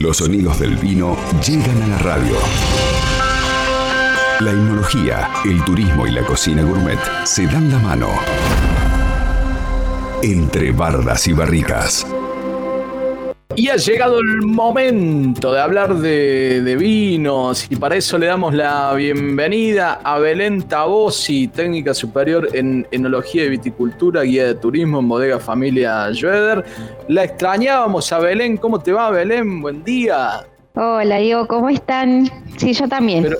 Los sonidos del vino llegan a la radio. La enología, el turismo y la cocina gourmet se dan la mano. Entre bardas y barricas. Y ha llegado el momento de hablar de, vinos y para eso le damos la bienvenida a Belén Tabosi, técnica superior en enología y viticultura, guía de turismo en bodega familia Schroeder. La extrañábamos a Belén, ¿cómo te va Belén? Buen día. Hola Diego, ¿cómo están? Sí, yo también. Pero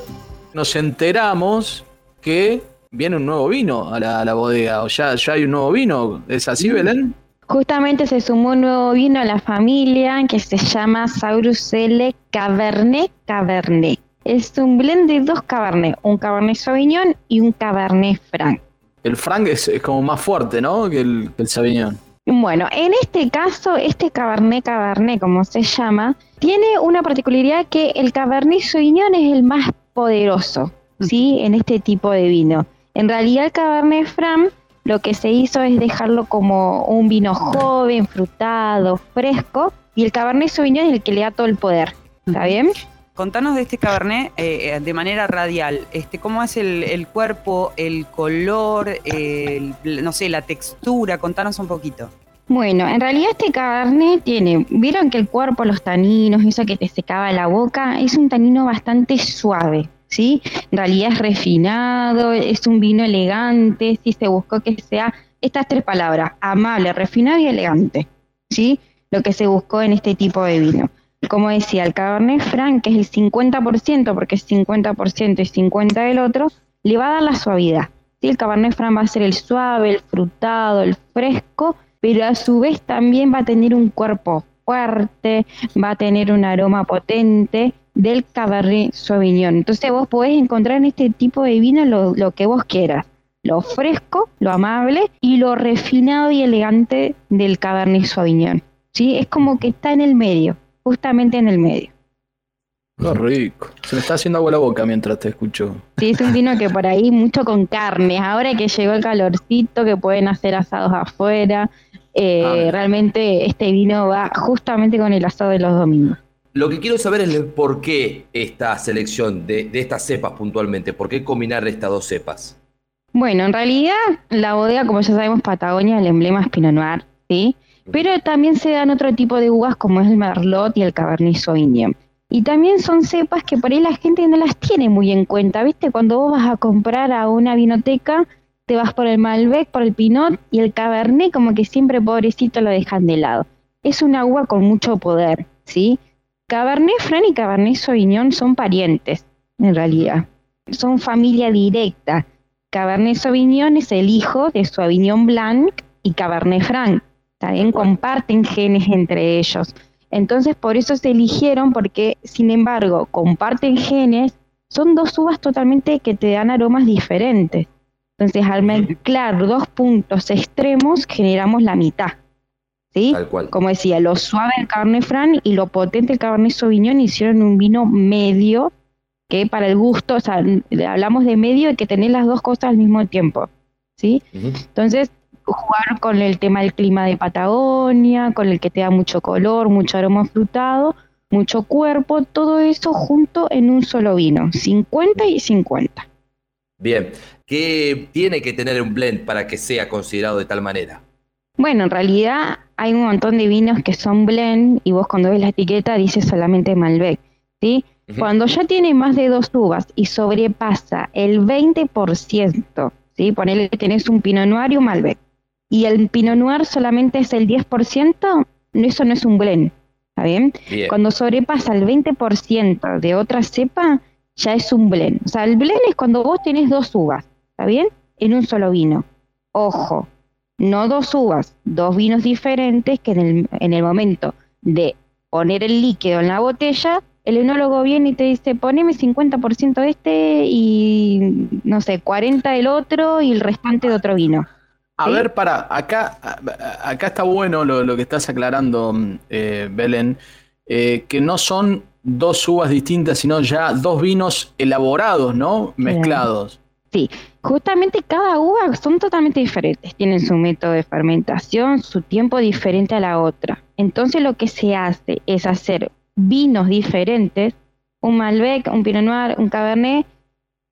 nos enteramos que viene un nuevo vino a la, bodega, o ya, ya hay un nuevo vino, ¿es así Belén? Justamente se sumó un nuevo vino a la familia que se llama Saurus L Cabernet Cabernet. Es un blend de dos Cabernet, un Cabernet Sauvignon y un Cabernet Franc. El Franc es, como más fuerte, ¿no? Que el, que el Sauvignon. Bueno, en este caso, este Cabernet Cabernet, como se llama, tiene una particularidad que el Cabernet Sauvignon es el más poderoso, ¿sí? En este tipo de vino. En realidad el Cabernet Franc lo que se hizo es dejarlo como un vino joven, frutado, fresco, y el Cabernet Sauvignon es el que le da todo el poder. ¿Está bien? Contanos de este Cabernet eh, de manera radial. Este, ¿Cómo es el, cuerpo, el color, no sé, la textura? Contanos un poquito. Bueno, en realidad este Cabernet tiene, vieron que el cuerpo, los taninos, eso que te secaba la boca, es un tanino bastante suave. ¿Sí? En realidad es refinado, es un vino elegante, sí se buscó que sea estas tres palabras, amable, refinado y elegante, ¿sí? Lo que se buscó en este tipo de vino. Como decía, el Cabernet Franc, que es el 50%, porque es 50% y 50% del otro, le va a dar la suavidad. ¿sí? El Cabernet Franc va a ser el suave, el frutado, el fresco, pero a su vez también va a tener un cuerpo fuerte, va a tener un aroma potente del Cabernet Sauvignon. Entonces vos podés encontrar en este tipo de vino lo, que vos quieras. Lo fresco, lo amable y lo refinado y elegante del Cabernet Sauvignon. ¿sí? Es como que está en el medio, justamente en el medio. Qué rico. Se me está haciendo agua la boca mientras te escucho. Sí, es un vino que por ahí mucho con carnes. Ahora que llegó el calorcito, que pueden hacer asados afuera, eh, realmente este vino va justamente con el asado de los domingos. Lo que quiero saber es el por qué esta selección de, estas cepas puntualmente, por qué combinar estas dos cepas. Bueno, en realidad la bodega, como ya sabemos, Patagonia, el emblema es Pinot Noir, ¿sí? Pero también se dan otro tipo de uvas como es el Merlot y el Cabernet Sauvignon. Y también son cepas que por ahí la gente no las tiene muy en cuenta, ¿viste? Cuando vos vas a comprar a una vinoteca, te vas por el Malbec, por el Pinot y el Cabernet como que siempre pobrecito lo dejan de lado. Es una uva con mucho poder, ¿sí? Cabernet Franc y Cabernet Sauvignon son parientes, en realidad. Son familia directa. Cabernet Sauvignon es el hijo de Sauvignon Blanc y Cabernet Franc. También comparten genes entre ellos. Entonces, por eso se eligieron, porque, sin embargo, comparten genes, son dos uvas totalmente que te dan aromas diferentes. Entonces, al mezclar dos puntos extremos, generamos la mitad. ¿Sí? Como decía, lo suave del Cabernet Franc y lo potente del Cabernet Sauvignon hicieron un vino medio que para el gusto, o sea, hablamos de medio y que tener las dos cosas al mismo tiempo, ¿sí? Entonces, jugar con el tema del clima de Patagonia, con el que te da mucho color, mucho aroma frutado, mucho cuerpo, todo eso junto en un solo vino, 50 y 50. Bien, ¿qué tiene que tener un blend para que sea considerado de tal manera? Bueno, en realidad hay un montón de vinos que son blend y vos cuando ves la etiqueta dice solamente Malbec, ¿sí? Cuando ya tiene más de dos uvas y sobrepasa el 20%, ¿sí? Ponele que tenés un Pinot Noir y un Malbec, y el Pinot Noir solamente es el 10%, eso no es un blend, ¿está bien? Cuando sobrepasa el 20% de otra cepa, ya es un blend. O sea, el blend es cuando vos tenés dos uvas, ¿está bien? En un solo vino. Ojo, no dos uvas, dos vinos diferentes que en el, en el momento de poner el líquido en la botella, el enólogo viene y te dice, poneme 50% de este y, no sé, 40 del otro y el restante de otro vino. A ver, para, acá, acá está bueno lo, que estás aclarando, eh, Belén, eh, que no son dos uvas distintas, sino ya dos vinos elaborados, ¿no? Mezclados. Sí, justamente cada uva son totalmente diferentes, tienen su método de fermentación, su tiempo diferente a la otra. Entonces lo que se hace es hacer vinos diferentes, un Malbec, un Pinot Noir, un Cabernet,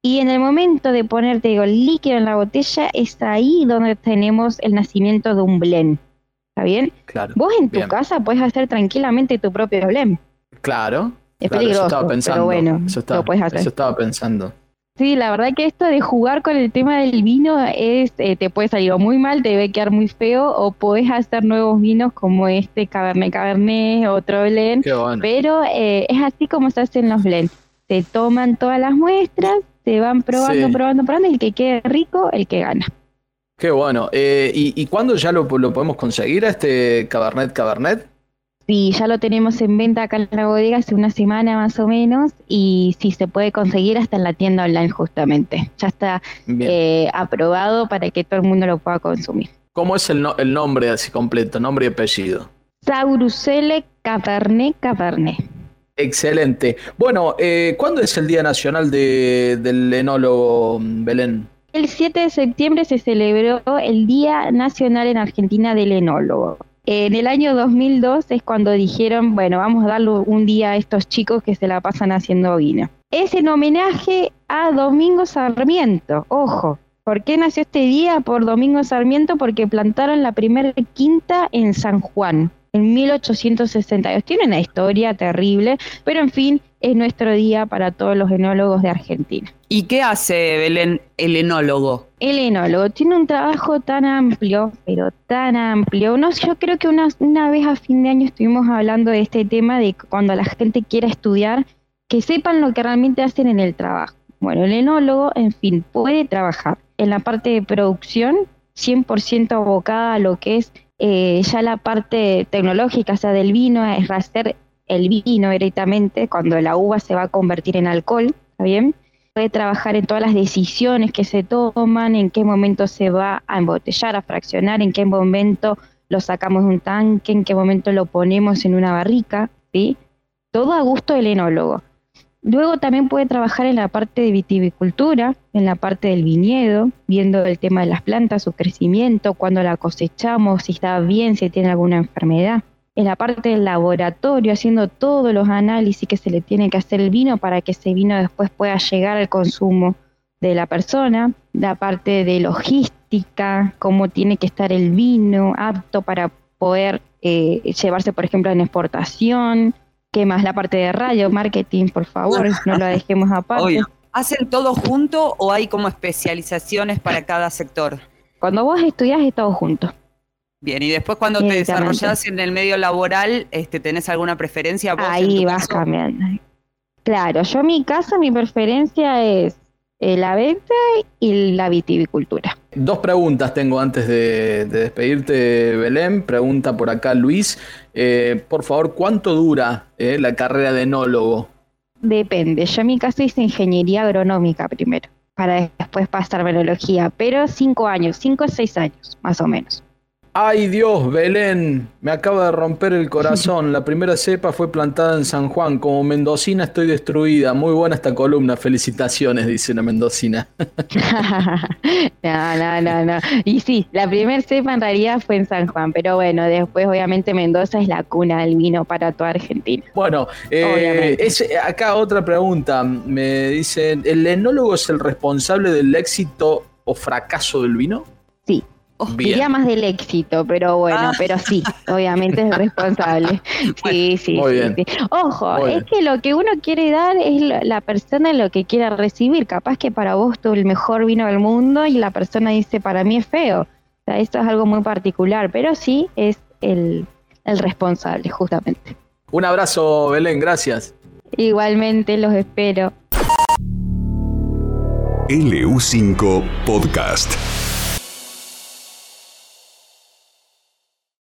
y en el momento de ponerte digo, el líquido en la botella es ahí donde tenemos el nacimiento de un blend. ¿Está bien? Claro. Vos en tu bien. casa puedes hacer tranquilamente tu propio blend. Claro. Es claro, peligroso, eso estaba pensando. pero bueno, eso, estaba, lo puedes hacer. eso estaba pensando. Sí, la verdad que esto de jugar con el tema del vino es, eh, te puede salir o muy mal, te debe quedar muy feo, o podés hacer nuevos vinos como este Cabernet Cabernet, otro blend, Qué bueno. pero eh, es así como se hacen los blends. Se toman todas las muestras, se van probando, Sí. probando, probando, y el que quede rico, el que gana. Qué bueno. Eh, ¿y, ¿Y cuándo ya lo, lo podemos conseguir a este Cabernet Cabernet? Sí, ya lo tenemos en venta acá en la bodega hace una semana más o menos, y sí se puede conseguir hasta en la tienda online justamente. Ya está eh, aprobado para que todo el mundo lo pueda consumir. ¿Cómo es el, no- el nombre así completo? Nombre y apellido. Saurusele Cabernet Cabernet. Excelente. Bueno, eh, ¿cuándo es el Día Nacional de- del Enólogo, Belén? El 7 de septiembre se celebró el Día Nacional en Argentina del Enólogo. En el año 2002 es cuando dijeron, bueno, vamos a darle un día a estos chicos que se la pasan haciendo vino. Es en homenaje a Domingo Sarmiento, ojo. ¿Por qué nació este día? Por Domingo Sarmiento, porque plantaron la primera quinta en San Juan en 1862. Tiene una historia terrible, pero en fin, es nuestro día para todos los enólogos de Argentina. ¿Y qué hace Belén, el enólogo? El enólogo tiene un trabajo tan amplio, pero tan amplio. No, yo creo que una, una vez a fin de año estuvimos hablando de este tema de cuando la gente quiera estudiar, que sepan lo que realmente hacen en el trabajo. Bueno, el enólogo, en fin, puede trabajar en la parte de producción, 100% abocada a lo que es eh, ya la parte tecnológica, o sea, del vino, es hacer el vino directamente cuando la uva se va a convertir en alcohol, ¿está bien? puede trabajar en todas las decisiones que se toman, en qué momento se va a embotellar, a fraccionar, en qué momento lo sacamos de un tanque, en qué momento lo ponemos en una barrica, ¿sí? Todo a gusto del enólogo. Luego también puede trabajar en la parte de vitivicultura, en la parte del viñedo, viendo el tema de las plantas, su crecimiento, cuando la cosechamos, si está bien, si tiene alguna enfermedad. En la parte del laboratorio, haciendo todos los análisis que se le tiene que hacer el vino para que ese vino después pueda llegar al consumo de la persona. La parte de logística, cómo tiene que estar el vino apto para poder eh, llevarse, por ejemplo, en exportación. ¿Qué más? La parte de radio, marketing, por favor, no lo dejemos aparte. Obvio. ¿Hacen todo junto o hay como especializaciones para cada sector? Cuando vos estudias es todo junto. Bien, y después cuando te desarrollas en el medio laboral, este, ¿tenés alguna preferencia vos Ahí vas caso? cambiando. Claro, yo en mi caso mi preferencia es eh, la venta y la vitivicultura. Dos preguntas tengo antes de, de despedirte, Belén. Pregunta por acá Luis. Eh, por favor, ¿cuánto dura eh, la carrera de enólogo? Depende, yo en mi caso hice ingeniería agronómica primero, para después pasar biología, pero cinco años, cinco o seis años, más o menos. Ay Dios, Belén, me acaba de romper el corazón. La primera cepa fue plantada en San Juan. Como mendocina estoy destruida. Muy buena esta columna. Felicitaciones, dice una mendocina. no, no, no, no. Y sí, la primer cepa en realidad fue en San Juan, pero bueno, después obviamente Mendoza es la cuna del vino para toda Argentina. Bueno, eh, es- acá otra pregunta. Me dicen, ¿el enólogo es el responsable del éxito o fracaso del vino? Bien. diría más del éxito, pero bueno, Ah. pero sí, obviamente es responsable. Sí, sí, Muy sí, bien. sí. Ojo, Muy es bien. que lo que uno quiere dar es la persona lo que quiera recibir. Capaz que para vos tú el mejor vino del mundo y la persona dice para mí es feo. O sea, esto es algo muy particular, pero sí es el, el responsable, justamente. Un abrazo, Belén, gracias. Igualmente los espero. LU5 Podcast.